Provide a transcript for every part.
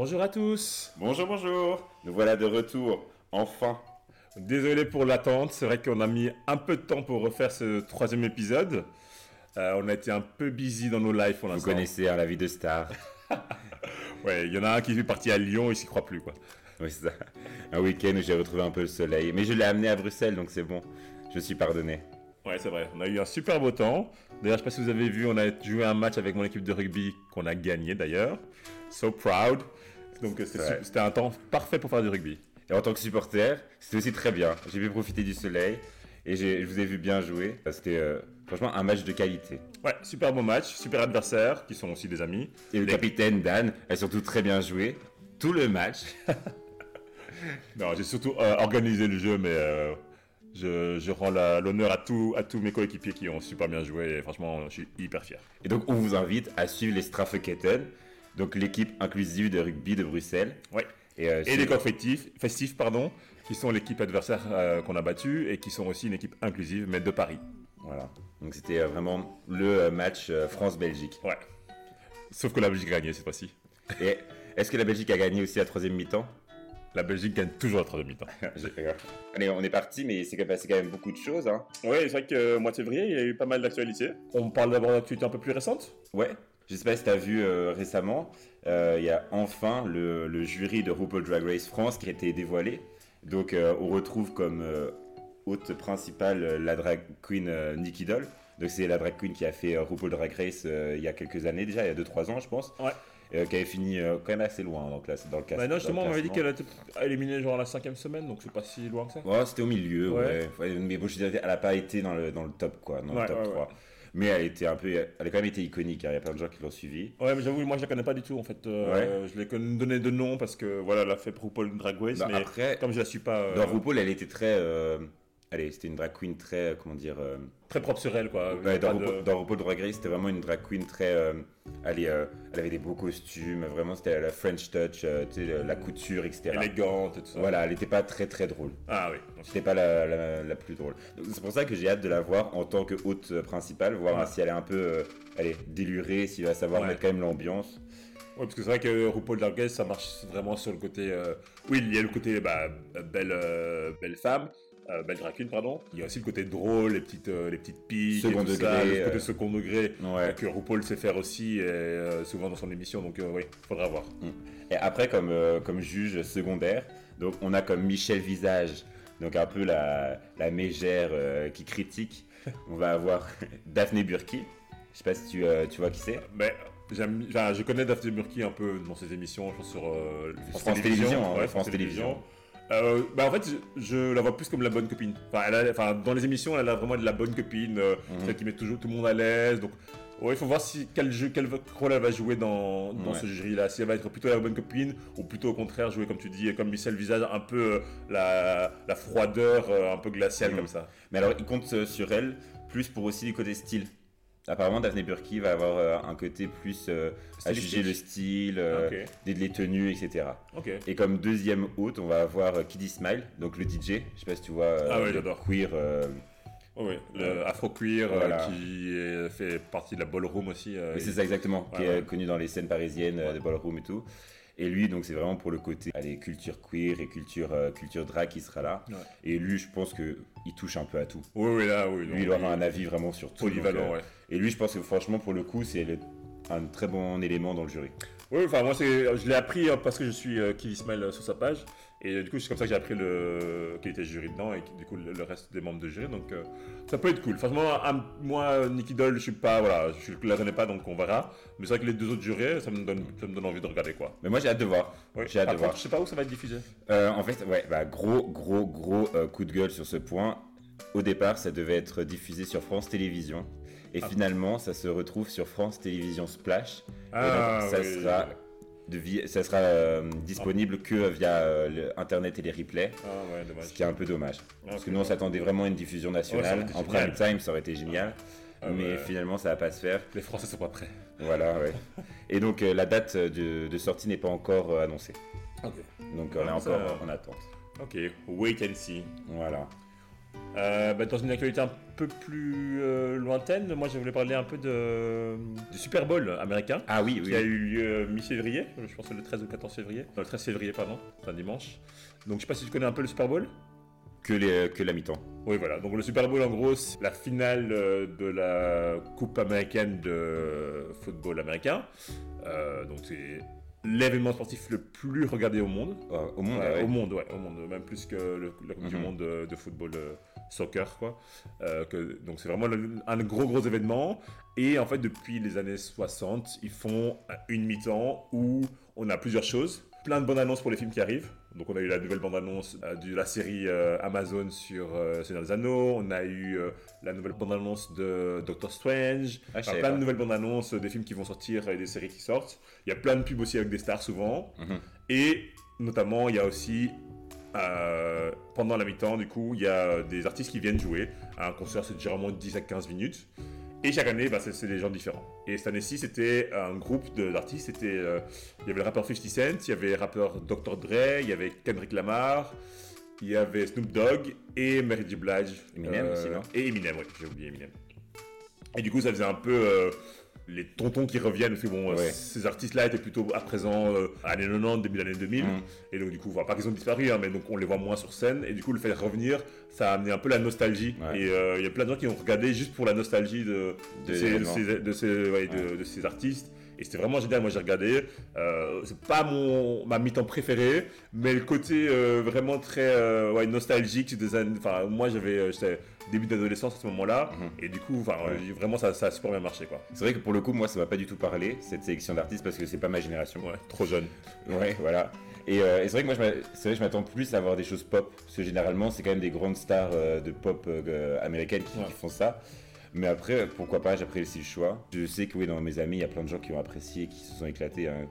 Bonjour à tous. Bonjour, bonjour. Nous voilà de retour, enfin. Désolé pour l'attente, c'est vrai qu'on a mis un peu de temps pour refaire ce troisième épisode. Euh, on a été un peu busy dans nos lives pour Vous connaissez hein, la vie de star. Ouais, il y en a un qui est parti à Lyon, il s'y croit plus quoi. oui, c'est ça. Un week-end où j'ai retrouvé un peu le soleil. Mais je l'ai amené à Bruxelles, donc c'est bon. Je suis pardonné. Ouais, c'est vrai. On a eu un super beau temps. D'ailleurs, je sais pas si vous avez vu, on a joué un match avec mon équipe de rugby qu'on a gagné d'ailleurs. So proud. Donc euh, c'était un temps parfait pour faire du rugby. Et en tant que supporter, c'était aussi très bien. J'ai pu profiter du soleil et je vous ai vu bien jouer. C'était euh, franchement un match de qualité. Ouais, super beau match, super adversaire, qui sont aussi des amis. Et le Les- capitaine Dan a surtout très bien joué. Tout le match. Non, j'ai surtout euh, organisé le jeu, mais euh, je, je rends l'honneur à, tous à tous mes coéquipiers qui ont super bien joué. Et franchement, je suis hyper fier. Et donc on vous invite à suivre les Strafeketten, donc l'équipe inclusive de rugby de Bruxelles. Ouais. Et, euh, Et les coqs festifs, festifs pardon, qui sont l'équipe adversaire euh, qu'on a battue et qui sont aussi une équipe inclusive, mais de Paris. Voilà. Donc c'était euh, vraiment le euh, match euh, France-Belgique. Ouais. Sauf que la Belgique a gagné cette fois-ci. Et est-ce que la Belgique a gagné aussi à troisième mi-temps? La Belgique gagne toujours à troisième mi-temps. Allez, on est parti, mais c'est passé quand même beaucoup de choses. Hein. Ouais, c'est vrai que euh, mois de février, il y a eu pas mal d'actualités. On parle d'abord d'actualités un peu plus récentes? Ouais. Je sais pas si tu as vu euh, récemment, euh, il y a enfin le, le jury de RuPaul Drag Race France qui a été dévoilé. Donc euh, on retrouve comme hôte principale la drag queen Nikki Doll. Donc c'est la drag queen qui a fait RuPaul Drag Race il y a quelques années déjà, il y a 2-3 ans je pense. Ouais. Euh, qui avait fini euh, quand même assez loin dans, le classe, dans le classe- Bah non, dans justement, on m'avait dit classement. qu'elle a été éliminée genre à la cinquième semaine, donc c'est pas si loin que ça. Ouais, c'était au milieu, Ouais. ouais. Ouais, Mais bon, je dirais, elle a pas été dans le, dans le top, quoi, dans Ouais, le top ouais, 3. Ouais. Mais elle était un peu, elle a quand même été iconique, hein. il y a plein de gens qui l'ont suivi. Ouais, mais j'avoue, moi je la connais pas du tout en fait. Euh, Je l'ai donné de nom parce que voilà, elle a fait RuPaul Drag Race, Bah, mais après, comme je la suis pas. euh, dans RuPaul, elle était très, euh, allez, c'était une drag queen très, euh, comment dire, euh, Très propre sur elle, quoi. ouais, dans, de- RuPaul, dans RuPaul Drag Race, c'était vraiment une drag queen très, allez, euh, elle avait des beaux costumes, vraiment, c'était la French touch, tu sais, la couture, etc. élégante et tout ça. Voilà, elle était pas très très drôle. Ah oui. C'était pas la, la, la plus drôle. C'est pour ça que j'ai hâte de la voir en tant que hôte principale, voir Ouais. si elle est un peu allez, délurée, s'il va savoir Ouais. mettre quand même l'ambiance. Ouais, parce que c'est vrai que RuPaul Drag Race, ça marche vraiment sur le côté. euh, Oui, il y a le côté bah, belle, euh, belle femme, euh, belle drag queen, pardon. Il y a aussi le côté drôle, les petites, euh, les petites piques, Second et tout degré, ça, le côté euh. second degré. Ouais. Que RuPaul sait faire aussi, et, euh, souvent dans son émission, donc euh, oui, faudra voir. Et après, comme, comme juge secondaire, donc on a comme Michel Visage, donc un peu la, la mégère qui critique. On va avoir Daphné Burki. Je sais pas si tu, tu vois qui c'est. Mais j'aime, enfin, je connais Daphne Burki un peu dans ses émissions, je pense sur euh, France Télévisions, hein, France Télévisions. Euh, bah en fait, je, je la vois plus comme la bonne copine. Enfin, elle a, enfin, dans les émissions, elle a vraiment de la bonne copine, euh, Mhm. celle qui met toujours tout le monde à l'aise. Donc, ouais, il faut voir si quel jeu, quel rôle elle va jouer dans, dans Ouais. ce jury-là. Si elle va être plutôt la bonne copine, ou plutôt au contraire jouer comme tu dis, comme Michel Visage, un peu euh, la, la froideur, un peu glaciale Mhm. comme ça. Mais alors, il compte sur elle, plus pour aussi du côté style. Apparemment, Daphné Burki va avoir euh, un côté plus euh, à juger le style, euh, Ok. des- les tenues, etc. Et comme deuxième hôte, on va avoir euh, Kiddy Smile, donc le DJ. Je sais pas si tu vois. euh, Ah ouais, le j'adore. Queer. euh, Oh, oui, le afro-queer euh, Voilà. qui est- fait partie de la ballroom aussi. euh, oui, c'est ça exactement, qui Ouais, est connu dans les scènes parisiennes euh, de ballroom et tout. Et lui, donc, c'est vraiment pour le côté allez, culture queer et culture, euh, culture drag qui sera là. Ouais. Et lui, je pense que il touche un peu à tout. Oui, oui, là, oui. Lui, il aura un avis vraiment sur tout. polyvalent, donc, euh, ouais. Et lui, je pense que franchement, pour le coup, c'est un très bon élément dans le jury. Oui, enfin, moi, c'est, je l'ai appris euh, parce que je suis euh, Kill Ismail euh, sur sa page. Et euh, du coup, c'est comme ça que j'ai appris le... qu'il était jury dedans et du coup, le, le reste des membres de jury. Donc, euh, ça peut être cool. Franchement, moi, Nicky Doll, je suis pas. Voilà, je la connais pas, donc on verra. Mais c'est vrai que les deux autres jurés, ça me donne, ça me donne envie de regarder, quoi. Mais moi, j'ai hâte de voir. Ouais. J'ai hâte Par de contre, voir. je sais pas où ça va être diffusé. Euh, en fait, ouais, bah, gros, gros, gros coup de gueule sur ce point. Au départ, ça devait être diffusé sur France Télévisions. Et Ah. finalement, ça se retrouve sur France Télévisions Splash. Ah, et donc, ça oui, sera, de ça sera euh, disponible que via euh, Internet et les replays. Ah, ouais. Ce qui est un peu dommage. Ah, Parce que nous, on s'attendait vraiment à une diffusion ça nationale. en génial. prime time, ça aurait été génial. Ah, mais finalement, ça va pas se faire. Les Français sont pas prêts. Voilà, ouais. Et donc, euh, la date de, de sortie n'est pas encore euh, annoncée. Ok. Donc, on est ça- encore en attente. Ok, wait and see. Voilà. Euh, bah, dans une actualité un peu plus euh, lointaine, moi je voulais parler un peu de, du Super Bowl américain. Ah oui, Qui a eu lieu euh, mi-février, je pense que le 13 ou 14 février. Non, le 13 février, pardon, c'est un dimanche. Donc je sais pas si tu connais un peu le Super Bowl Que, les, que la mi-temps. Oui, voilà. Donc le Super Bowl, en gros, c'est la finale de la Coupe américaine de football américain. Euh, donc c'est l'événement sportif le plus regardé au monde. Euh, au monde, Ouais, ouais. Au monde, ouais, au monde, même plus que le- la Coupe du Mhm. Monde de, de football euh, soccer, quoi. Euh, que, donc c'est vraiment le- un gros gros événement. Et en fait, depuis les années 60, ils font une mi-temps où on a plusieurs choses. Plein de bonnes annonces pour les films qui arrivent. Donc on a eu la nouvelle bande-annonce euh, de la série euh, Amazon sur Seigneur des Anneaux. On a eu la nouvelle bande-annonce de Doctor Strange. Ah, Enfin, plein de nouvelles bandes-annonces des films qui vont sortir et des séries qui sortent. Il y a plein de pubs aussi avec des stars souvent. Mhm. Et notamment, il y a aussi, euh, pendant la mi-temps, du coup, il y a des artistes qui viennent jouer. Un concert, c'est généralement 10 à 15 minutes. Et chaque année, bah, c'est des gens différents. Et cette année-ci, c'était un groupe d'artistes. C'était, euh, il y avait le rappeur 50 Cent, il y avait le rappeur Dr. Dre, il y avait Kendrick Lamar, il y avait Snoop Dogg et Mary J. Blige. euh, Eminem aussi, non? Et Eminem, oui, j'ai oublié Eminem. Et du coup, ça faisait un peu euh, les tontons qui reviennent. Parce que bon, Ouais. ces artistes-là étaient plutôt à présent euh, années 90, début d'année 2000. Mhm. Et donc, du coup, enfin, pas qu'ils ont disparu, hein, mais donc on les voit moins sur scène. Et du coup, le faire revenir, ça a amené un peu la nostalgie. Ouais. Et euh, il y a plein de gens qui ont regardé juste pour la nostalgie de, de, De ces, de, l'événement. ces, de ces- ouais, de- Ouais. de ces artistes. Et c'était vraiment génial. Moi, j'ai regardé. Euh, c'est pas mon ma mi-temps préférée, mais le côté euh, vraiment très euh, ouais, nostalgique des années. Enfin, moi, j'avais euh, j'étais début d'adolescence à ce moment-là, Mhm. et du coup, Ouais. vraiment, ça, ça a super bien marché, quoi. C'est vrai que pour le coup, moi, ça m'a pas du tout parlé, cette sélection d'artistes, parce que c'est pas ma génération. Ouais, trop jeune. Ouais, voilà. Et, euh, et c'est vrai que moi, je je m'attends plus à avoir des choses pop, parce que généralement, c'est quand même des grandes stars euh, de pop euh, américaines qui, Ouais. qui font ça. Mais après, pourquoi pas, j'apprécie le choix. Je sais que oui, dans mes amis, il y a plein de gens qui ont apprécié, qui se sont éclatés. hein.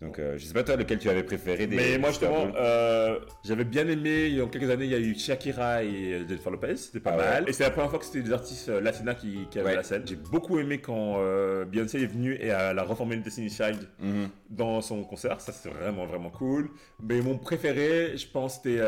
Donc, euh, je sais pas toi lequel tu avais préféré des. Mais moi, justement, euh, j'avais bien aimé, il y a quelques années, il y a eu Shakira et euh, Jennifer Lopez, c'était pas Ah ouais. mal. Et c'est la première fois que c'était des artistes euh, latinas qui, qui avaient Ouais. la scène. J'ai beaucoup aimé quand euh, Beyoncé est venue et elle a reformé le Destiny Child Mhm. dans son concert, ça c'était vraiment vraiment cool. Mais mon préféré, je pense, c'était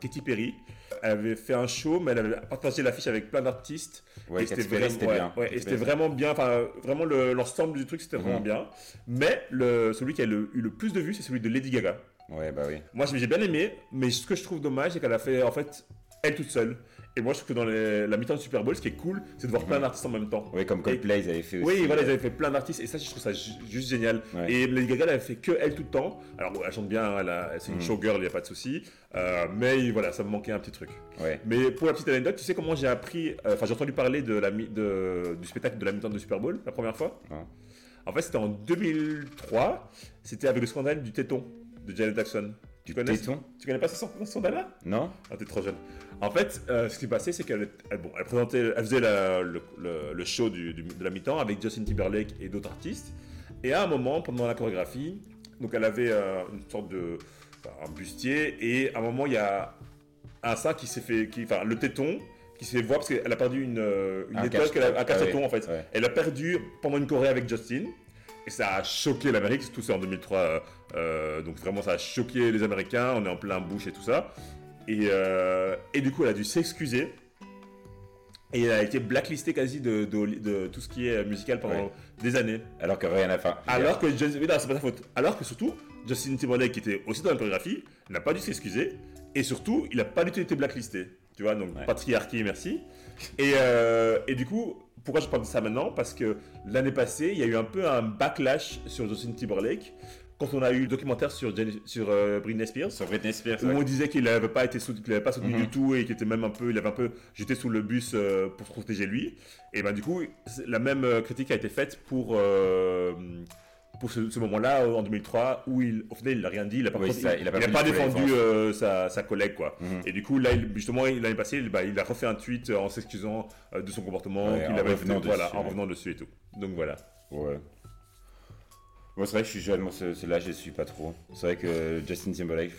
Katy Perry. Elle avait fait un show, mais elle avait partagé l'affiche avec plein d'artistes. Ouais, et c'était vraiment, ouais, bien. ouais, vraiment bien. Enfin, vraiment le- l'ensemble du truc, c'était vraiment Mhm. bien. Mais le, celui qui a le- eu le plus de vues, c'est celui de Lady Gaga. Ouais, bah oui. Moi, j'ai bien aimé, mais ce que je trouve dommage, c'est qu'elle a fait, en fait, elle toute seule. Et moi, je trouve que dans les- la mi-temps du Super Bowl, ce qui est cool, c'est de voir plein Mhm. d'artistes en même temps. Ouais, comme Coldplay, ils avaient fait aussi. Oui, voilà, euh, ils avaient fait plein d'artistes, et ça, je trouve ça ju- juste génial. Ouais. Et Lady Gaga, elle avait fait que elle tout le temps. Alors, elle chante bien, c'est une Mhm. showgirl, il n'y a pas de souci. Euh, mais voilà, ça me manquait un petit truc. Ouais. Mais pour la petite anecdote, tu sais comment j'ai appris, euh, enfin, j'ai entendu parler de la mi- de- du spectacle de la mi-temps du Super Bowl la première fois? En fait, c'était en 2003, c'était avec le scandale du téton de Janet Jackson. Tu connais, Téton tu connais pas Non ah, t'es trop jeune. En fait, euh, ce qui s'est passé, c'est qu'elle elle, bon, elle présentait, elle faisait la- le, le- le show du- du- de la mi-temps avec Justin Timberlake et d'autres artistes. Et à un moment, pendant la chorégraphie, donc elle avait euh, une sorte de enfin, un bustier et à un moment, il y a un sein qui s'est fait, qui, enfin le téton qui s'est fait voir parce qu'elle a perdu une, euh, une Un étoile, cache- qu'elle a- un ah en fait. ouais. Elle a perdu pendant une choré avec Justin. Et ça a choqué l'Amérique, tout ça en 2003. Euh, donc vraiment, ça a choqué les Américains. On est en plein bouche et tout ça. Et, euh, et du coup, elle a dû s'excuser. Et elle a été blacklistée quasi de, de- de tout ce qui est musical pendant Ouais. des années. Alors que rien n'a fait. Alors que Justin, mais non, c'est pas sa faute. Alors que surtout, Justin Timberlake, qui était aussi dans la chorégraphie, n'a pas dû s'excuser. Et surtout, il n'a pas du tout été blacklisté. Tu vois, donc Ouais. patriarchie, merci. Et, euh, et du coup, pourquoi je parle de ça maintenant? Parce que l'année passée, il y a eu un peu un backlash sur Justin Timberlake quand on a eu le documentaire sur, euh, Britney Spears. Sur Britney Spears. Où ouais. on disait qu'il n'avait pas été soutenu, qu'il pas soutenu Mhm. du tout et qu'il était même un peu, il avait un peu jeté sous le bus euh, pour protéger lui. Et ben du coup, la même euh, critique a été faite pour euh, pour ce, ce moment-là en 2003 où il, au final, il n'a rien dit, il n'a pas, Oui, contre- ça, il a pas il a défendu euh, sa, sa collègue quoi. Mhm. Et du coup là, il- justement, l'année passée, il, bah, il a refait un tweet en s'excusant euh, de son comportement Ouais, qu'il en avait revenant fait, voilà, dessus, en ouais. revenant dessus et tout. Donc voilà. Ouais. Moi, c'est vrai que je suis jeune, moi, ce- celui-là, je ne suis pas trop. C'est vrai que Justin Timberlake.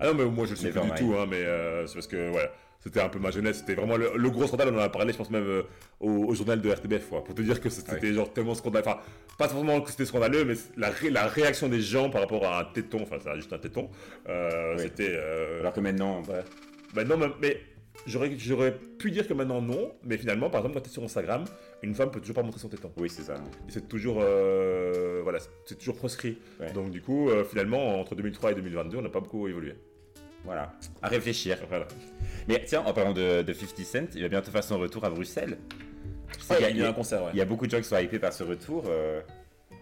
Ah non, mais moi je le suis plus Never du tout, hein, mais euh, c'est parce que voilà, c'était un peu ma jeunesse. C'était vraiment le, le gros scandale, on en a parlé, je pense même euh, au, au journal de RTBF, quoi, pour te dire que c'était genre tellement scandaleux. Enfin, pas forcément que c'était scandaleux, mais la, ré- la réaction des gens par rapport à un téton, enfin, c'est juste un téton, euh, Oui. c'était. euh, Alors que maintenant, ouais. Bah non, mais, mais J'aurais, pu dire que maintenant non, mais finalement, par exemple, quand tu es sur Instagram, une femme peut toujours pas montrer son téton. Oui, c'est ça. Et c'est toujours, euh, voilà, c'est toujours proscrit. Ouais. Donc du coup, euh, finalement, entre 2003 et 2022, on n'a pas beaucoup évolué. Voilà. À réfléchir. Voilà. Mais tiens, en parlant de, de 50 Cent, il va bientôt faire son retour à Bruxelles. Je sais Ouais, qu'il y a- il y a un concert, ouais. Il y a beaucoup de gens qui sont hypés par ce retour. euh,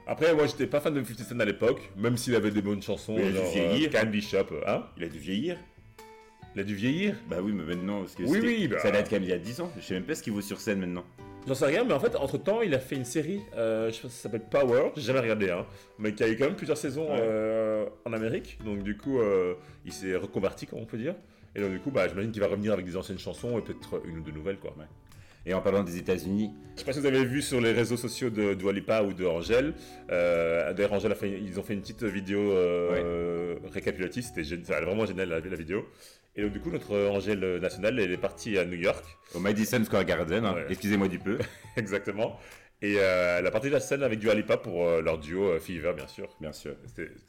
Après, moi, j'étais pas fan de 50 Cent à l'époque, même s'il avait des bonnes chansons. Mais il a dû genre, vieillir. euh, Candy Shop, hein il a dû vieillir. Il a dû vieillir Bah oui, mais maintenant, parce que Oui, c'était- oui, bah. ça date quand même il y a 10 ans. Je sais même pas ce qu'il vaut sur scène maintenant. J'en sais rien, mais en fait, entre temps, il a fait une série, euh, je sais pas si ça s'appelle Power, j'ai jamais regardé, hein, mais qui a eu quand même plusieurs saisons Ouais. euh, en Amérique. Donc, du coup, euh, il s'est reconverti, comme on peut dire. Et donc, du coup, bah, j'imagine qu'il va revenir avec des anciennes chansons et peut-être une ou deux nouvelles, quoi. Et en parlant des États-Unis, Je sais pas si vous avez vu sur les réseaux sociaux de Dua Lipa ou de Angèle. Euh, D'ailleurs, Angèle a fait, ils ont fait une petite vidéo euh, récapitulative. C'était gé- c'était vraiment génial la, la vidéo. Et donc, du coup, notre Angèle nationale, elle est partie à New York. au Madison Square Garden, hein, Ouais. excusez-moi du peu, Exactement. Et euh, elle a partagé la scène avec Dua Lipa pour euh, leur duo euh, Fever, bien sûr. bien sûr.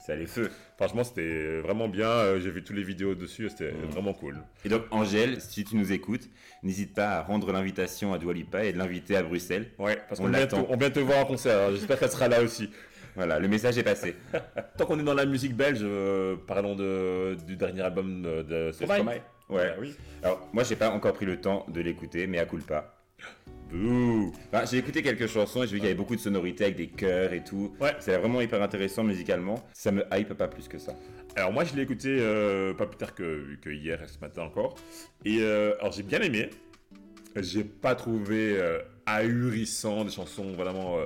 À les feux. Franchement, c'était vraiment bien. Euh, J'ai vu toutes les vidéos dessus. C'était Mhm. vraiment cool. Et donc, Angèle, si tu nous écoutes, n'hésite pas à rendre l'invitation à Dua Lipa et de l'inviter à Bruxelles. Ouais, parce On qu'on vient, te- on vient te voir en concert. Alors, J'espère qu'elle sera là aussi. Voilà, le message est passé. Tant qu'on est dans la musique belge, euh, parlons de, du dernier album de, de Stromae. Stromae Ouais. Ah oui. Alors, moi, j'ai pas encore pris le temps de l'écouter, mais à coup pas. Bouh. Enfin, j'ai écouté quelques chansons et j'ai vu qu'il y avait beaucoup de sonorités avec des chœurs et tout. Ouais. C'est vraiment hyper intéressant musicalement. Ça me hype pas plus que ça. Alors moi, je l'ai écouté euh, pas plus tard que, que hier et ce matin encore. Et euh, alors j'ai bien aimé. J'ai pas trouvé euh, ahurissant des chansons vraiment.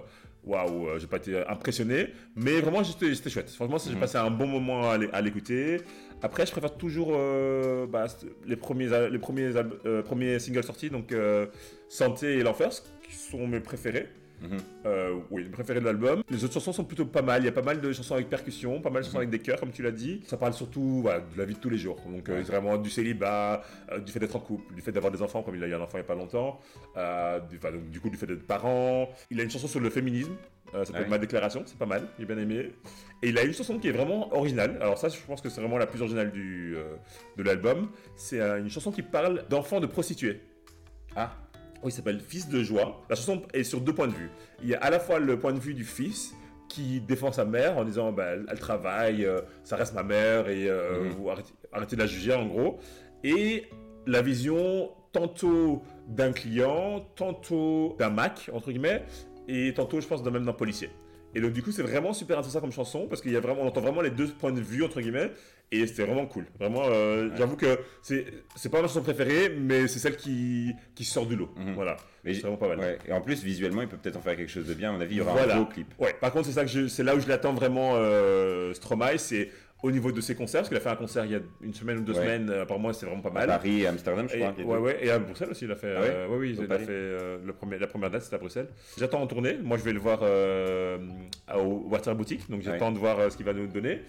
Waouh, euh, j'ai pas été impressionné, mais vraiment j'étais c'était chouette. Franchement, j'ai Mhm. passé un bon moment à l'é- à l'écouter. Après, je préfère toujours euh, bah, les premiers les premiers euh, premiers singles sortis, donc euh, Santé et l'enfer, qui sont mes préférés. Mhm. Euh, oui, mes préférés de l'album. Les autres chansons sont plutôt pas mal. Il y a pas mal de chansons avec percussion, pas mal de chansons Mhm. avec des chœurs, comme tu l'as dit. Ça parle surtout voilà, de la vie de tous les jours. Donc, euh, vraiment du célibat, euh, du fait d'être en couple, du fait d'avoir des enfants, comme il a eu un enfant il y a pas longtemps. du, enfin, donc, du coup, du fait d'être parent. Il a une chanson sur le féminisme. Ça s'appelle. Ma déclaration, c'est pas mal, j'ai bien aimé. Et il a une chanson qui est vraiment originale. Alors, ça, je pense que c'est vraiment la plus originale du, de l'album. C'est une chanson qui parle d'enfants de prostituées. Ah, il s'appelle Fils de joie. La chanson est sur deux points de vue. Il y a à la fois le point de vue du fils qui défend sa mère en disant bah, elle, travaille, euh, ça reste ma mère et euh, Mhm. vous arrêtez, arrêtez de la juger en gros. Et la vision tantôt d'un client, tantôt d'un Mac, entre guillemets, et tantôt, je pense, même d'un policier. Et donc, du coup, c'est vraiment super intéressant comme chanson parce qu'il y a vraiment, on entend vraiment les deux points de vue, entre guillemets, et c'était vraiment cool. Vraiment, euh, Ouais. j'avoue que c'est c'est pas ma chanson préférée, mais c'est celle qui, qui sort du lot. Mhm. Voilà. mais C'est vraiment pas mal. ouais. Et en plus, visuellement, il peut peut-être en faire quelque chose de bien. À mon avis, il y aura Voilà. un beau clip. Ouais, par contre, c'est ça que je- c'est là où je l'attends vraiment, euh, Stromae, c'est au niveau de ses concerts, parce qu'il a fait un concert il y a une semaine ou deux Ouais. semaines, euh, apparemment, c'est vraiment pas À mal. Paris et Amsterdam, je Et, crois. les ouais, ouais, et à Bruxelles aussi, il a fait. Ah ouais euh, ouais, oui, Au il a Paris. fait euh, le premier, la première date, c'était à Bruxelles. J'attends en tournée. Moi, je vais le voir au Water Boutique, donc j'attends de voir ce qu'il va nous donner.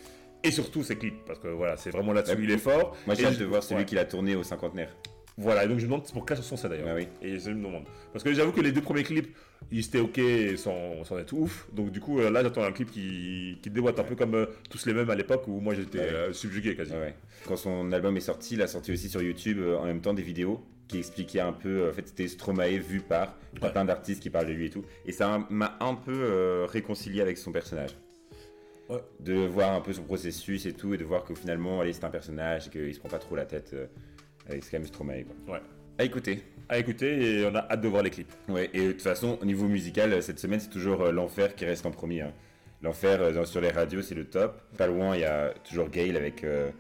Et surtout ses clips, parce que voilà, c'est vraiment là-dessus Ouais. il est fort. Moi, j'ai hâte de voir celui ouais. qu'il a tourné au cinquantenaire. Voilà, et donc je me demande pour quelle chanson c'est d'ailleurs. Ah oui. Et je me demande. Parce que j'avoue que les deux premiers clips, ils étaient ok sans, sans être ouf. Donc du coup, euh, là, j'attends un clip qui, qui déboîte un peu comme euh, tous les mêmes à l'époque où moi j'étais Ouais. euh, subjugué quasi. Quand son album est sorti, il a sorti aussi sur YouTube euh, en même temps des vidéos qui expliquaient un peu. En fait, c'était Stromae vu par plein d'artistes qui parlent de lui et tout. Et ça m'a un peu réconcilié avec son personnage. Ouais. De voir un peu son processus et tout, et de voir que finalement, allez, c'est un personnage et qu'il se prend pas trop la tête euh, avec ce quand même Stromae. Quoi. Ouais. À écouter. À écouter et on a hâte de voir les clips. Ouais, et de toute façon, au niveau musical, cette semaine, c'est toujours euh, l'enfer qui reste en premier. hein. L'enfer euh, sur les radios, c'est le top. Pas loin, il y a toujours Gail avec euh,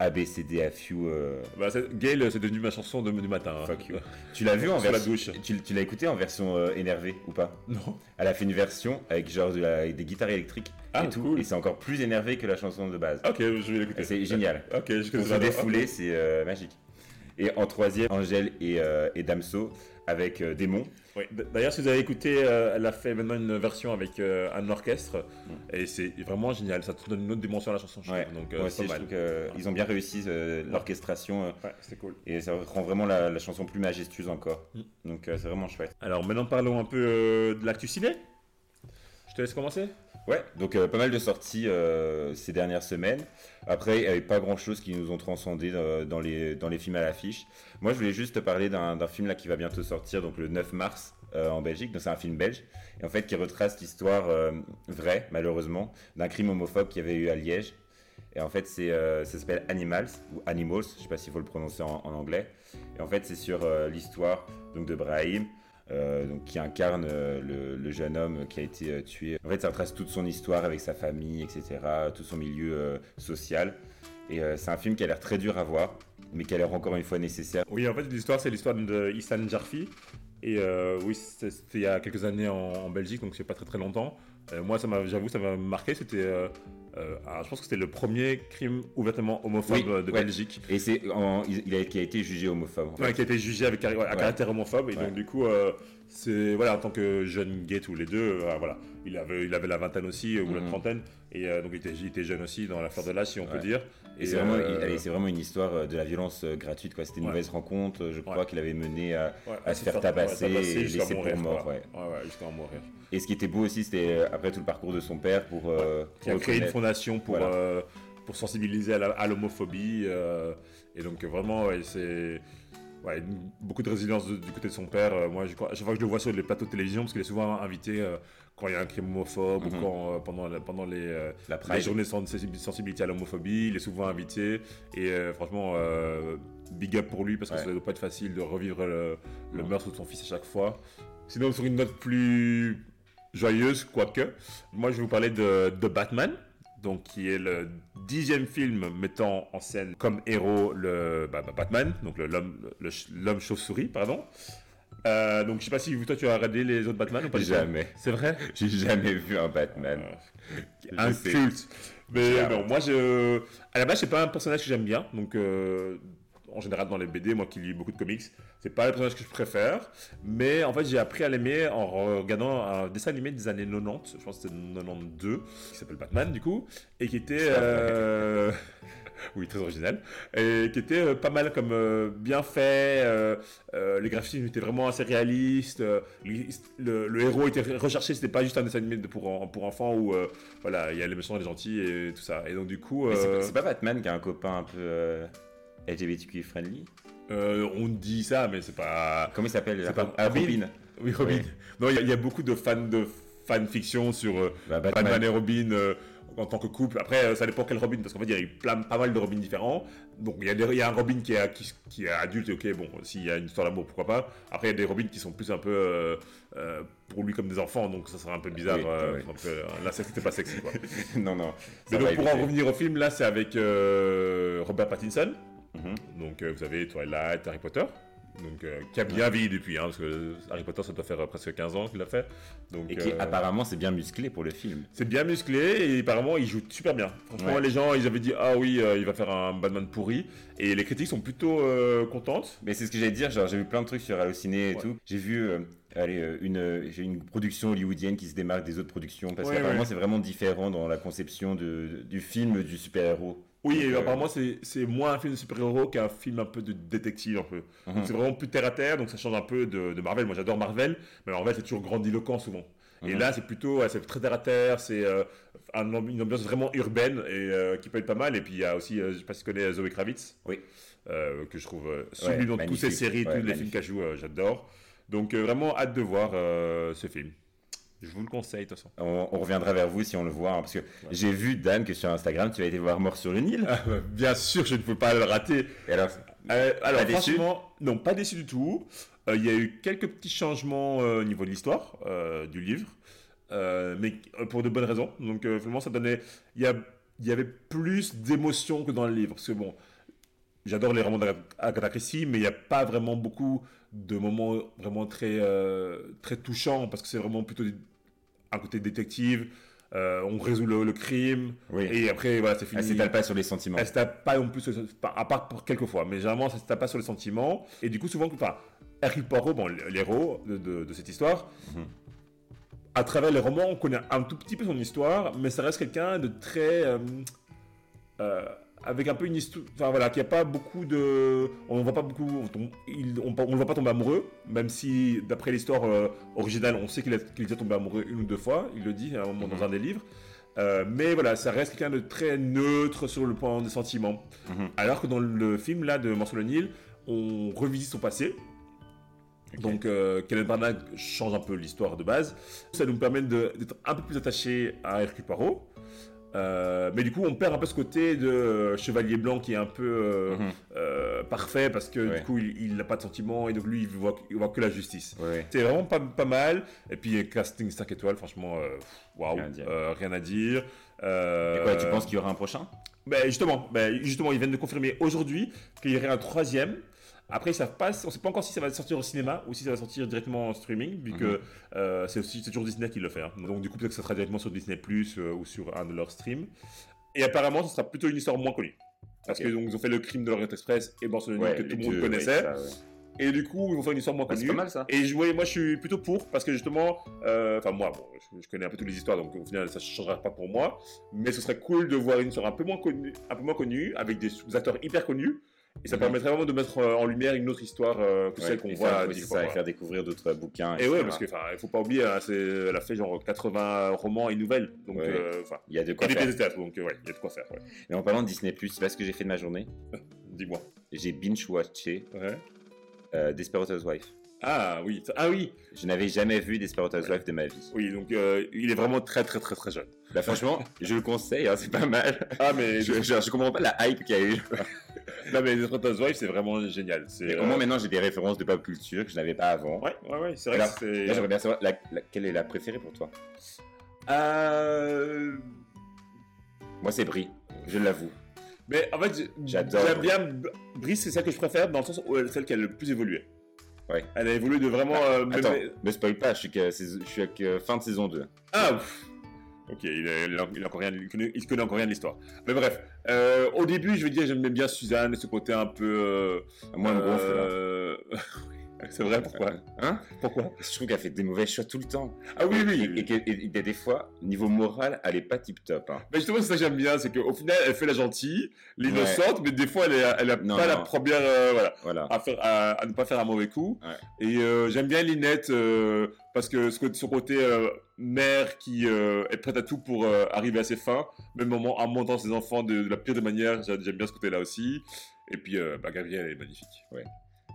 ABCDFU. euh, Bah, Gail, c'est devenu ma chanson de- du matin. hein. Fuck you. Tu l'as vu en la version. douche. Tu, tu l'as écouté en version euh, énervée ou pas? Non. Elle a fait une version avec genre de la- avec des guitares électriques Ah, et tout. cool. Et c'est encore plus énervé que la chanson de base. Ok, je vais l'écouter. C'est génial. Ok, je Pour se défouler, c'est euh, magique. Et en troisième, Angèle et, et Damso avec euh, Démon. Oui. D'ailleurs, si vous avez écouté, euh, elle a fait maintenant une version avec euh, un orchestre et c'est vraiment génial. Ça te donne une autre dimension à la chanson. je Mm. Ouais. Donc, Moi aussi, je trouve qu'ils ont bien réussi l'orchestration Ouais, c'est cool. et ça rend vraiment la, la chanson plus majestueuse encore. Mm. Donc c'est vraiment chouette. Alors maintenant, parlons un peu de l'actu ciné. Je te laisse commencer Ouais, donc euh, pas mal de sorties euh, ces dernières semaines. Après, il n'y avait pas grand-chose qui nous ont transcendé euh, dans, les, dans les films à l'affiche. Moi, je voulais juste te parler d'un film là qui va bientôt sortir, donc le 9 mars euh, en Belgique. Donc c'est un film belge, et en fait qui retrace l'histoire vraie, malheureusement, d'un crime homophobe qu'il y avait eu à Liège. Et en fait, c'est, ça s'appelle Animals, ou Animals, je sais pas s'il faut le prononcer en, en anglais. Et en fait, c'est sur l'histoire de Brahim, euh, donc, qui incarne euh, le, jeune homme qui a été euh, tué. En fait, ça retrace toute son histoire avec sa famille, etc., tout son milieu social. Et c'est un film qui a l'air très dur à voir, mais qui a l'air encore une fois nécessaire. Oui, en fait, l'histoire, c'est l'histoire de Issan Jarfi. Et oui, c'était il y a quelques années en, en Belgique, donc c'est pas très très longtemps. Euh, moi, ça m'a- j'avoue, ça m'a marqué. C'était, euh, euh, alors, je pense que c'était le premier crime ouvertement homophobe Oui, de ouais. Belgique. Et c'est en- il il a, qui a été jugé homophobe. en fait. Ouais, qui a été jugé avec à Ouais. caractère homophobe. Et donc, du coup, euh, c'est, voilà, en tant que jeune gay tous les deux, euh, voilà. Il avait, il avait la vingtaine aussi, euh, ou la Mhm. trentaine. Et euh, donc, il était, il était jeune aussi, dans la fleur de l'âge, si on peut dire. Et c'est vraiment, vraiment une histoire de la violence gratuite. quoi. C'était une Ouais. mauvaise rencontre, je crois, Ouais. qu'il avait mené à, se faire tabasser et jusqu'à laisser mourir, pour mort, ouais, jusqu'à en mourir. Et ce qui était beau aussi, c'était après tout le parcours de son père pour. euh, qui a pour créé une fondation pour, Voilà. pour sensibiliser à l'homophobie. et donc, vraiment, c'est ouais, beaucoup de résilience de- du côté de son père. Euh, moi, je, à chaque fois que je le vois sur les plateaux de télévision, parce qu'il est souvent invité euh, quand il y a un crime homophobe ou Mhm. quand, euh, pendant, la- pendant les, la les journées de sensi- sensibilité à l'homophobie. Il est souvent invité. Et franchement, big up pour lui, parce que Ouais. ça ne doit pas être facile de revivre le, meurtre de son fils à chaque fois. Sinon, sur une note plus joyeuse, quoique, moi je vais vous parler de, de Batman, donc qui est le dixième film mettant en scène comme héros le bah, bah, Batman, donc l'homme le- l'homme chauve-souris, pardon. Euh, donc je sais pas si toi tu as regardé les autres Batman ou pas Jamais. C'est vrai? J'ai jamais vu un Batman. Euh, Un culte. Mais non, moi je. À la base, c'est pas un personnage que j'aime bien. Donc, euh, en général, dans les BD, moi qui lis beaucoup de comics, c'est pas le personnage que je préfère. Mais en fait, j'ai appris à l'aimer en regardant un dessin animé des années 90. Je pense que c'était 92, qui s'appelle Batman, du coup. Et qui était. Euh, Oui, très original. Et qui était euh, pas mal comme euh, bien fait. les graphismes étaient vraiment assez réalistes. le, héros était recherché. C'était pas juste un dessin animé pour, pour enfants où voilà, il y a les méchants et les gentils et tout ça. Et donc, du coup, c'est pas- Batman qui a un copain un peu LGBTQ friendly euh, on dit ça, mais c'est pas. Comment il s'appelle C'est pas Ah, Robin Robin. Oui, Robin. Non, il y, a- il y a beaucoup de fans de fanfiction sur euh, Bah, Batman. Batman. et Robin euh, en tant que couple. Après, euh, ça dépend quel Robin, parce qu'en fait, il y a eu plein, pas mal de Robins différents. Donc, il y, a y un Robin qui est, qui, qui est adulte, et ok, bon, s'il y a une histoire d'amour, pourquoi pas. Après, il y a des Robins qui sont plus un peu euh, pour lui comme des enfants, donc ça serait un peu bizarre. Oui, oui. là, c'était pas sexy, quoi. non, non. Mais donc, pour en revenir au film, là, c'est avec Robert Pattinson. Mhm. Donc, euh, vous avez Twilight, Harry Potter. Donc, euh, qui a bien vieilli depuis, hein, parce que Harry Potter, ça doit faire euh, presque 15 ans qu'il l'a fait. Donc, Et qui euh, apparemment c'est bien musclé pour le film. c'est bien musclé et apparemment, il joue super bien. Franchement, Ouais. les gens, ils avaient dit, ah oui, il va faire un Batman pourri. Et les critiques sont plutôt contentes. Mais c'est ce que j'allais dire, genre j'ai vu plein de trucs sur Allociné et Ouais. tout. J'ai vu allez, une, j'ai une production hollywoodienne qui se démarque des autres productions parce qu'apparemment c'est vraiment différent dans la conception de, du film du super-héros. Oui, et euh, apparemment, c'est moins un film de super-héros qu'un film un peu de détective, un peu. Mhm. C'est vraiment plus terre à terre, donc ça change un peu de, de Marvel. Moi, j'adore Marvel, mais Marvel, c'est toujours grandiloquent souvent. Et Mhm. là, c'est plutôt, ouais, c'est très terre à terre, c'est euh, une ambiance vraiment urbaine et euh, qui peut être pas mal. Et puis, il y a aussi, euh, je sais pas si tu connais Zoé Kravitz. Oui. Que je trouve sublime dans toutes ses séries, Ouais, tous les films qu'elle joue, j'adore. Donc, vraiment hâte de voir ce film. Je vous le conseille, de toute façon. On, on reviendra vers vous si on le voit, hein, parce que j'ai vu Dan que sur Instagram tu as été voir Mort sur le Nil. Bah, bien sûr, je ne peux pas le rater. Et alors, Euh, alors, Pas déçu franchement, non, pas déçu du tout. Euh, Il y a eu quelques petits changements euh, au niveau de l'histoire euh, du livre, euh, mais euh, pour de bonnes raisons. Donc, euh, vraiment, ça donnait. Il y, a- y avait plus d'émotions que dans le livre. Parce que, bon, j'adore les romans d'Agatha Christie, mais il n'y a pas vraiment beaucoup de moments vraiment très, euh, très touchants, parce que c'est vraiment plutôt des- un côté détective. Euh, on résout le, le crime, oui, et après, voilà, c'est fini. elle s'étale pas sur les sentiments. Elle se tape pas non plus, à part pour quelques fois, mais généralement ça se tape pas sur les sentiments. Et du coup, souvent, enfin, Hercule Poirot, bon, l'héros de, de- de cette histoire, Mhm. à travers les romans, on connaît un tout petit peu son histoire, mais ça reste quelqu'un de très. euh, euh, avec un peu une histoire, enfin voilà, qu'il n'y a pas beaucoup de, on ne voit pas beaucoup, on, il- on, on le voit pas tomber amoureux, même si d'après l'histoire euh, originale, on sait qu'il est est tombé amoureux une ou deux fois, il le dit à un moment Mhm. dans un des livres. Euh, mais voilà, ça reste quelqu'un de très neutre sur le plan des sentiments. Mhm. Alors que dans le film là de Morceau de Nil, on revisite son passé. Donc euh, Kenneth Branagh change un peu l'histoire de base. Ça nous permet d'être un peu plus attaché à Hercule Poirot. Euh, mais du coup, on perd un peu ce côté de euh, chevalier blanc qui est un peu euh, Mhm. euh, parfait parce que Ouais. du coup, il n'a pas de sentiments et donc lui, il voit, il voit que la justice. Ouais. C'est vraiment pas, pas mal. Et puis, casting 5 étoiles, franchement, waouh, Rien à dire. rien à dire. Et quoi, tu penses qu'il y aura un prochain? Ben justement, ben justement, ils viennent de confirmer aujourd'hui qu'il y aurait un troisième. Après, ça passe. On ne sait pas encore si ça va sortir au cinéma ou si ça va sortir directement en streaming, vu Mhm. que euh, c'est aussi toujours Disney qui le fait. hein. Donc du coup, peut-être que ça sera directement sur Disney Plus ou sur un de leurs streams. Et apparemment, ce sera plutôt une histoire moins connue. Parce Ok. que donc ils ont fait le crime de l'Orient Express et Barcelone que les tout le monde deux, connaissait. ouais, ça, ouais. Et du coup, ils vont faire une histoire moins Ouais, c'est connue. pas mal ça. Et je, ouais, moi, je suis plutôt pour, parce que justement, euh, enfin, moi, bon, je, je connais un peu toutes les histoires, donc au final, ça ne changera pas pour moi. Mais ce serait cool de voir une histoire un peu moins connue, un peu moins connue avec des acteurs hyper connus. Et ça Mhm. permettrait vraiment de mettre euh, en lumière une autre histoire euh, que Ouais, celle qu'on et voit faire, c'est fois, ça, et faire découvrir d'autres bouquins. Et ouais, etc. parce qu'il ne faut pas oublier, hein, c'est- elle a fait genre 80 romans et nouvelles. Donc, Ouais. euh, Il y a de et quoi des faire. pièces de théâtre, donc ouais, il y a de quoi faire. ouais. Mais en parlant de Disney+, c'est pas ce que j'ai fait de ma journée. Dis-moi. J'ai binge-watché Ouais. Euh, Desperate Housewives. Ah oui, ah oui, Je n'avais jamais vu Desperate Housewives de ma vie. oui, donc euh, il est vraiment très très très très jeune. Bah franchement, je le conseille, hein, c'est pas mal. Ah, mais Je, je, je comprends pas la hype qu'il y a eu. non, mais Desperate Housewives, c'est vraiment génial. C'est, euh, au moins maintenant j'ai des références de pop culture que je n'avais pas avant. Ouais, ouais, ouais, c'est vrai Alors, que c'est. Là j'aimerais bien savoir la- la- quelle est la préférée pour toi? Euh, Moi c'est Brie, je l'avoue. Mais en fait, J'adore J'aime bien. Brice, c'est celle que je préfère dans le sens où elle est celle qui a le plus évolué. Ouais. Elle a évolué de vraiment. euh, même- Attends, me spoil pas, je suis, que, je suis avec euh, fin de saison 2. Ah, ouf. Ok, il, encore rien, il, connaît, il se connaît encore rien de l'histoire. Mais bref, euh, au début, je veux dire, j'aimais bien Suzanne ce côté un peu. euh, Moi c'est vrai, pourquoi? Hein? Pourquoi? Je trouve qu'elle fait des mauvais choix tout le temps. Ah oui, oui. Et, et, et- et des fois, niveau moral, elle est pas tip top. Hein. Mais justement, c'est ça que j'aime bien, c'est qu'au final, elle fait la gentille, l'innocente, mais des fois, elle, est, elle a Non, pas la première. euh, voilà. Voilà. à, faire, à, à ne pas faire un mauvais coup. Ouais. Et euh, j'aime bien Linette euh, parce que ce, côté- son côté mère qui est prête à tout pour arriver à ses fins, même en, en montant ses enfants de, de la pire des manières, j'aime bien ce côté-là aussi. Et puis, bah, Gabrielle, elle est magnifique. Ouais.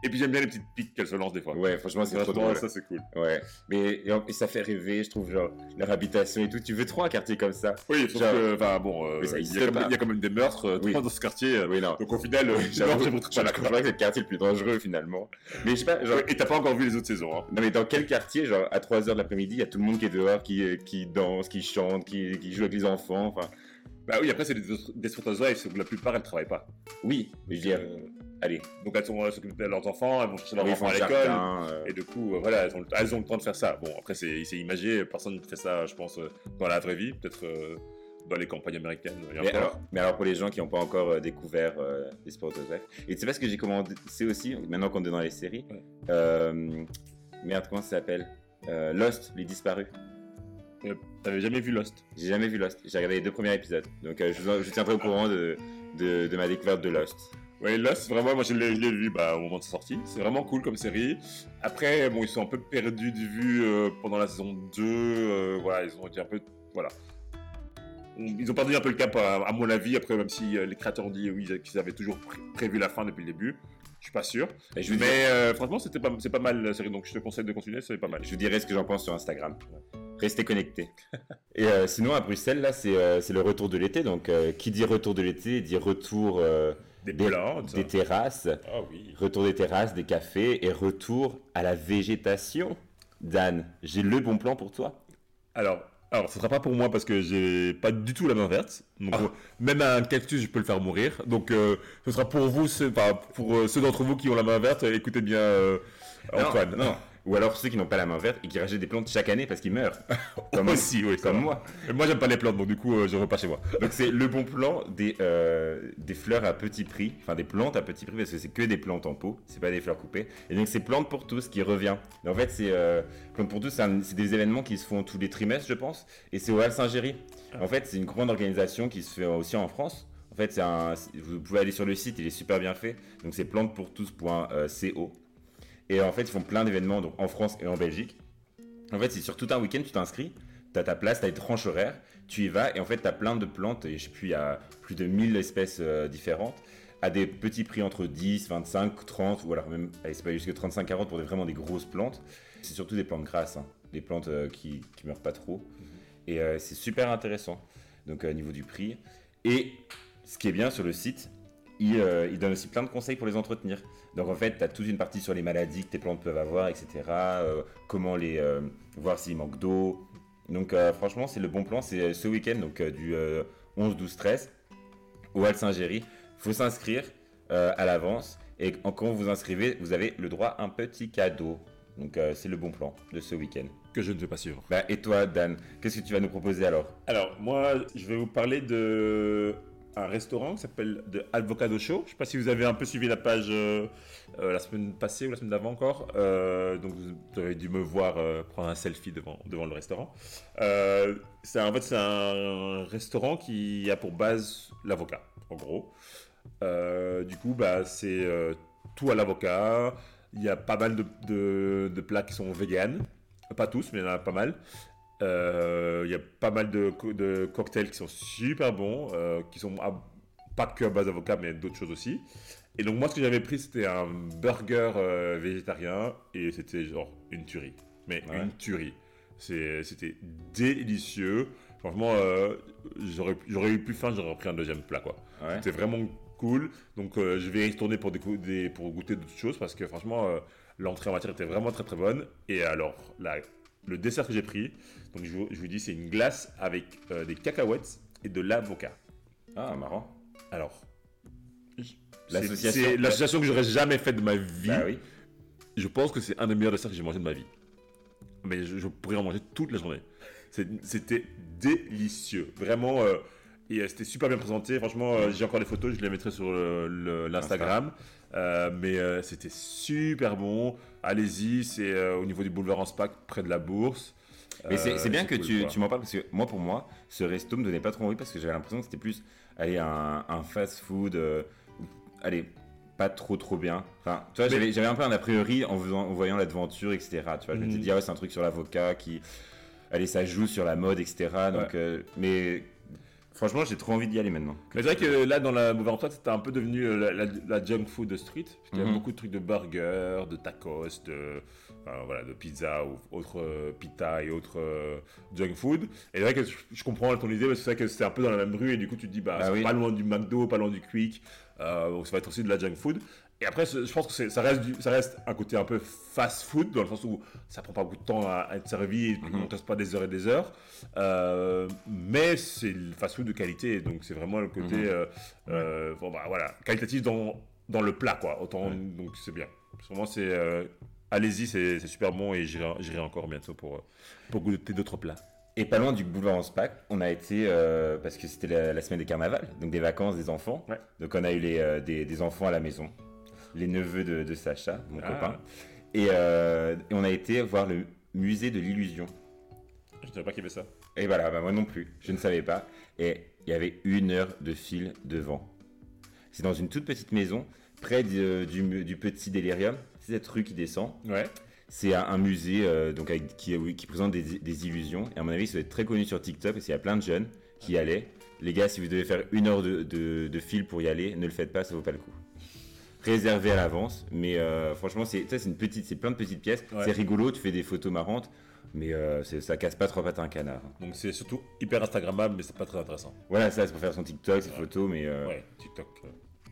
Et puis j'aime bien les petites piques qu'elle se lance des fois. Ouais, franchement, c'est trop drôle. ça c'est cool. Ouais, mais et, et ça fait rêver, je trouve, genre, leur habitation et tout. Tu veux trop un quartier comme ça Oui, sauf Genre- que, enfin bon, euh, il, y a quand même, pas. il y a quand même des meurtres euh, Oui. dans ce quartier. euh, Oui, non. Donc au final, J'avoue, je crois que c'est le quartier le plus dangereux finalement. Mais je sais pas, genre, Et t'as pas encore vu les autres saisons. Hein. non mais dans quel quartier, genre, à 3h de l'après-midi, il y a tout le monde qui est dehors, qui, qui danse, qui chante, qui, qui joue avec les enfants, enfin. Bah oui, après c'est des c'est que la plupart elles travaillent pas. Oui, mais je veux dire, allez, Donc elles sont s'occupent de leurs enfants, elles vont chercher leurs enfants à le l'école. euh, Et du coup, euh, voilà, elles ont, elles ont le temps de faire ça. Bon, après, c'est c'est imagé, personne ne fait ça, je pense, euh, dans la vraie vie, peut-être euh, dans les campagnes américaines. Mais alors, mais alors pour les gens qui n'ont pas encore découvert les sports Housewives, et tu sais pas ce que j'ai commandé, c'est aussi, maintenant qu'on est dans les séries, Ouais. merde, comment ça s'appelle Lost, les disparus. T'avais jamais vu Lost? J'ai jamais vu Lost, j'ai regardé les deux premiers épisodes, donc je, vous je tiendrai au courant de, de, de ma découverte de Lost. Ouais, Lost, vraiment, moi je l'ai vu bah, au moment de sa sortie. C'est vraiment cool comme série. Après, bon, ils sont un peu perdus de vue euh, pendant la saison 2. euh, voilà, ils ont été un peu. Voilà. Ils ont perdu un peu le cap, à, à mon avis. Après, même si euh, les créateurs ont dit oui, qu'ils avaient toujours pré- prévu la fin depuis le début. Je suis pas sûr. Et je vous, Mais euh, franchement, c'était pas, c'est pas mal la série. Donc je te conseille de continuer, c'est pas mal. je vous dirai ce que j'en pense sur Instagram. Restez connectés. Et euh, sinon, à Bruxelles, là, c'est euh, c'est le retour de l'été, donc euh, qui dit retour de l'été dit retour euh, Des Des- plantes. des terrasses, Ah oui. retour des terrasses, des cafés, et retour à la végétation. Dan, j'ai le bon plan pour toi. Alors, alors, ce sera pas pour moi parce que j'ai pas du tout la main verte. Donc, Ah. même un cactus, je peux le faire mourir. Donc, euh, ce sera pour vous, ceux, enfin, pour euh, ceux d'entre vous qui ont la main verte, écoutez bien euh, Antoine. Non, non. Ou alors ceux qui n'ont pas la main verte et qui rachètent des plantes chaque année parce qu'ils meurent. Comme, aussi, oui, comme moi. moi. J'aime pas les plantes, donc du coup, euh, je repars chez moi. Donc c'est le bon plan des, euh, des fleurs à petit prix, enfin des plantes à petit prix parce que c'est que des plantes en pot, c'est pas des fleurs coupées. Et donc c'est plantes pour tous qui revient. Et en fait c'est euh, plantes pour tous, c'est des événements qui se font tous les trimestres je pense, et c'est au Hall Saint-Géry. En fait c'est une grande organisation qui se fait aussi en France. En fait, un, vous pouvez aller sur le site, il est super bien fait. Donc c'est plantepourtous.co. Et en fait, ils font plein d'événements donc en France et en Belgique. En fait, c'est sur tout un week-end, tu t'inscris, tu as ta place, tu as une tranche horaire, tu y vas et en fait, tu as plein de plantes, et je sais plus, il y a plus de 1000 espèces euh, différentes, à des petits prix entre 10, 25, 30, ou alors même, c'est pas jusque 35, 40 pour des, vraiment des grosses plantes. C'est surtout des plantes grasses, hein, des plantes euh, qui, qui meurent pas trop. Et euh, c'est super intéressant, donc au niveau du prix. Et ce qui est bien sur le site, il, il donne aussi plein de conseils pour les entretenir. Donc en fait, tu as toute une partie sur les maladies que tes plantes peuvent avoir, etc. euh, comment les euh, voir s'il manque d'eau. Donc euh, franchement, c'est le bon plan. C'est ce week-end, donc euh, du euh, 11, 12, 13, au Val Saint-Géry. Il faut s'inscrire euh, à l'avance. Et quand vous vous inscrivez, vous avez le droit à un petit cadeau. Donc euh, c'est le bon plan de ce week-end. Que je ne vais pas suivre. Bah, et toi, Dan, qu'est-ce que tu vas nous proposer alors? Alors, moi, je vais vous parler de un restaurant qui s'appelle The Avocado Show. Je ne sais pas si vous avez un peu suivi la page euh, euh, la semaine passée ou la semaine d'avant encore. Euh, donc, vous avez dû me voir prendre un selfie devant, devant le restaurant. C'est en fait, c'est un restaurant qui a pour base l'avocat, en gros. Du coup, bah, c'est tout à l'avocat. Il y a pas mal de, de- de plats qui sont véganes. Pas tous, mais il y en a pas mal. Euh, Il y a pas mal de, co- de cocktails qui sont super bons, euh, qui sont à- pas que à base d'avocat, mais d'autres choses aussi. Et donc moi, ce que j'avais pris, c'était un burger euh, végétarien et c'était genre une tuerie. Mais Ouais. une tuerie. C'était délicieux. Franchement, j'aurais eu plus faim, j'aurais pris un deuxième plat, quoi. Ouais. C'était vraiment cool. Donc je vais y retourner pour, des- pour goûter d'autres choses parce que franchement, l'entrée en matière était vraiment très très bonne. Et alors, la- le dessert que j'ai pris, donc je vous, je vous dis, c'est une glace avec euh, des cacahuètes et de l'avocat. Ah, marrant. Alors, L'association. c'est l'association que j'aurais jamais faite de ma vie. Bah oui. Je pense que c'est un des meilleurs desserts que j'ai mangé de ma vie. Mais je, je pourrais en manger toute la journée. C'était délicieux. Vraiment. euh, et euh, c'était super bien présenté. Franchement, euh, j'ai encore des photos. Je les mettrai sur le- l'Instagram. Euh, mais euh, c'était super bon. Allez-y. C'est euh, au niveau du boulevard en SPAC, près de la bourse. Mais c'est Euh, bien que cool, tu, tu m'en parles parce que moi, pour moi, ce resto me donnait pas trop envie parce que j'avais l'impression que c'était plus aller à un, un fast-food, euh, allez, pas trop trop bien. Enfin, tu vois, Mais- j'avais un peu un a priori en, faisant- en voyant l'aventure, etc. Tu vois, je me suis Mhm. dit, ah ouais, c'est un truc sur l'avocat qui, allez, ça joue sur la mode, etc. Donc, euh, mais franchement, j'ai trop envie d'y aller maintenant. Mais c'est vrai que là, dans la Boulevard Antoine, c'était un peu devenu euh, la, la- la junk food street. Parce qu'il y a Mhm. beaucoup de trucs de burgers, de tacos, de, enfin, voilà, de pizza ou autres euh, pita et autres euh, junk food. Et c'est vrai que je, je comprends ton idée, parce que c'est vrai que c'est un peu dans la même rue et du coup, tu te dis, bah, Ah c'est oui. pas loin du McDo, pas loin du Quick. euh, donc ça va être aussi de la junk food. Et après, je pense que ça reste, du- ça reste un côté un peu fast food, dans le sens où ça prend pas beaucoup de temps à, à être servi, et Mhm. on ne reste pas des heures et des heures. Euh, mais c'est le fast food de qualité, donc c'est vraiment le côté, Mhm. euh, euh, bon, bah, voilà, qualitatif dans, dans le plat, quoi. Autant, Ouais. donc c'est bien. Vraiment, c'est, euh, allez-y, c'est super bon et j'irai encore bientôt pour, pour goûter d'autres plats. Et pas loin du boulevard en SPAC, on a été, euh, parce que c'était la, la semaine des carnavals, donc des vacances des enfants. Ouais. Donc on a eu les, euh, des, des enfants à la maison, les neveux de, de Sacha, mon Ah. copain. Et, euh, et on a été voir le musée de l'illusion. Je ne savais pas qu'il y avait ça. Et voilà, bah moi non plus, je ne savais pas. Et il y avait une heure de fil devant. C'est dans une toute petite maison, près du, du- du petit délirium. C'est cette rue qui descend. Ouais. C'est un, musée euh, donc avec- qui, présente des, des illusions. Et à mon avis, ça doit être très connu sur TikTok parce qu'il y a plein de jeunes qui y allaient. Les gars, si vous devez faire une heure de, de- de fil pour y aller, ne le faites pas, ça vaut pas le coup. Réservé à l'avance, mais euh, franchement, c'est ça, c'est une petite, c'est plein de petites pièces. Ouais. C'est rigolo, tu fais des photos marrantes, mais euh, ça casse pas trois pattes à un canard. Donc c'est surtout hyper Instagrammable, mais c'est pas très intéressant. Voilà, ça c'est pour faire son TikTok, ses Ouais. photos, mais, euh, Ouais, TikTok. euh,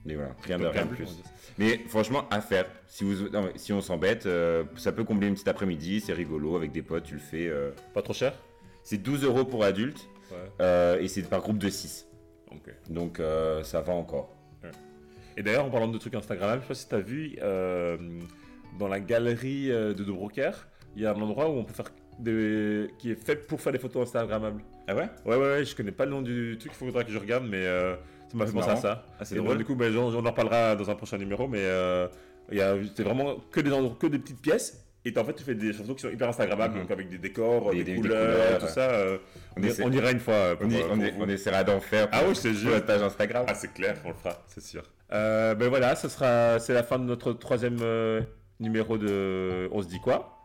mais voilà, rien de, rien de TikTokable, plus. Mais franchement, à faire. Si, vous, non, si on s'embête, ça peut combler une petite après-midi, c'est rigolo, avec des potes, tu le fais. Pas trop cher? C'est 12 euros pour euh, et c'est par groupe de 6. Ok. Donc ça va encore. Et d'ailleurs, en parlant de trucs Instagrammables, je sais pas si tu as vu, euh, dans la galerie euh, de Dobroker, il y a un endroit où on peut faire des... qui est fait pour faire des photos Instagrammables. Ah ouais? Ouais, ouais, ouais, je connais pas le nom du truc, il faudra que je regarde, mais euh, ça m'a fait penser à ça. Ah, c'est donc, drôle. du coup, j'en- on en reparlera dans un prochain numéro, mais euh, c'est vraiment que des, que des petites pièces Et en fait, tu fais des chansons qui sont hyper Instagrammables, Mhm. donc avec des décors, Des- des, des- des couleurs, tout ça. euh, On on, essaie- on ira une fois. pour, On, pour essaiera d'en faire Ah oui, je te jure. page Instagram. Ah, c'est clair, on le fera, c'est sûr. Euh, ben voilà, ce sera, c'est la fin de notre troisième euh, numéro de On se dit quoi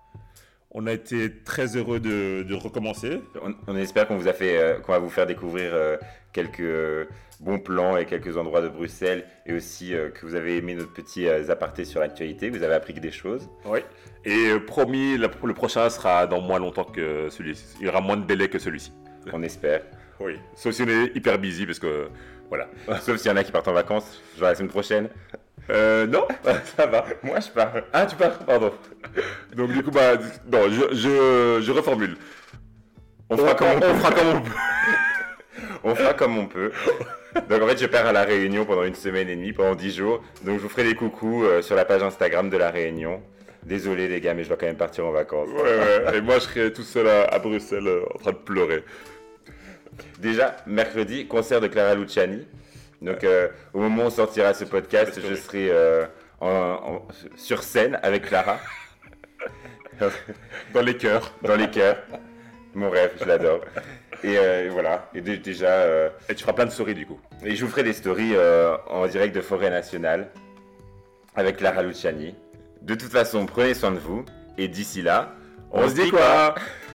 On a été très heureux de, de recommencer. On, on espère qu'on vous a fait, euh, qu'on va vous faire découvrir quelques bons plans et quelques endroits de Bruxelles, et aussi que vous avez aimé notre petit aparté sur l'actualité. Vous avez appris des choses. Oui. Et promis, la- le prochain sera dans moins longtemps que celui-ci. Il y aura moins de délai que celui-ci. On espère. Oui. Sauf si on est hyper busy, parce que voilà. Sauf s'il y en a qui partent en vacances, genre la semaine prochaine. Euh, non, ça va. Moi, je pars. Ah, tu pars Pardon. Donc du coup, bah, non, je, je, je reformule. On fera comme on on fera comme on peut. On fera comme on peut. Donc en fait, je pars à la Réunion pendant une semaine et demie, pendant 10 jours. Donc je vous ferai des coucous euh, sur la page Instagram de la Réunion. Désolé les gars, mais je dois quand même partir en vacances. Ouais, ouais. Et moi, je serai tout seul à, à Bruxelles euh, en train de pleurer. Déjà, mercredi, concert de Clara Luciani. Donc euh, au moment où on sortira ce podcast, je serai euh, en- en- sur scène avec Clara, Dans les cœurs. dans les cœurs. Mon rêve, je l'adore. Et euh, voilà, et dé- déjà, Et tu feras plein de stories du coup. et je vous ferai des stories en direct de Forêt Nationale avec Clara Luciani. De toute façon, prenez soin de vous, et d'ici là, On, se dit quoi?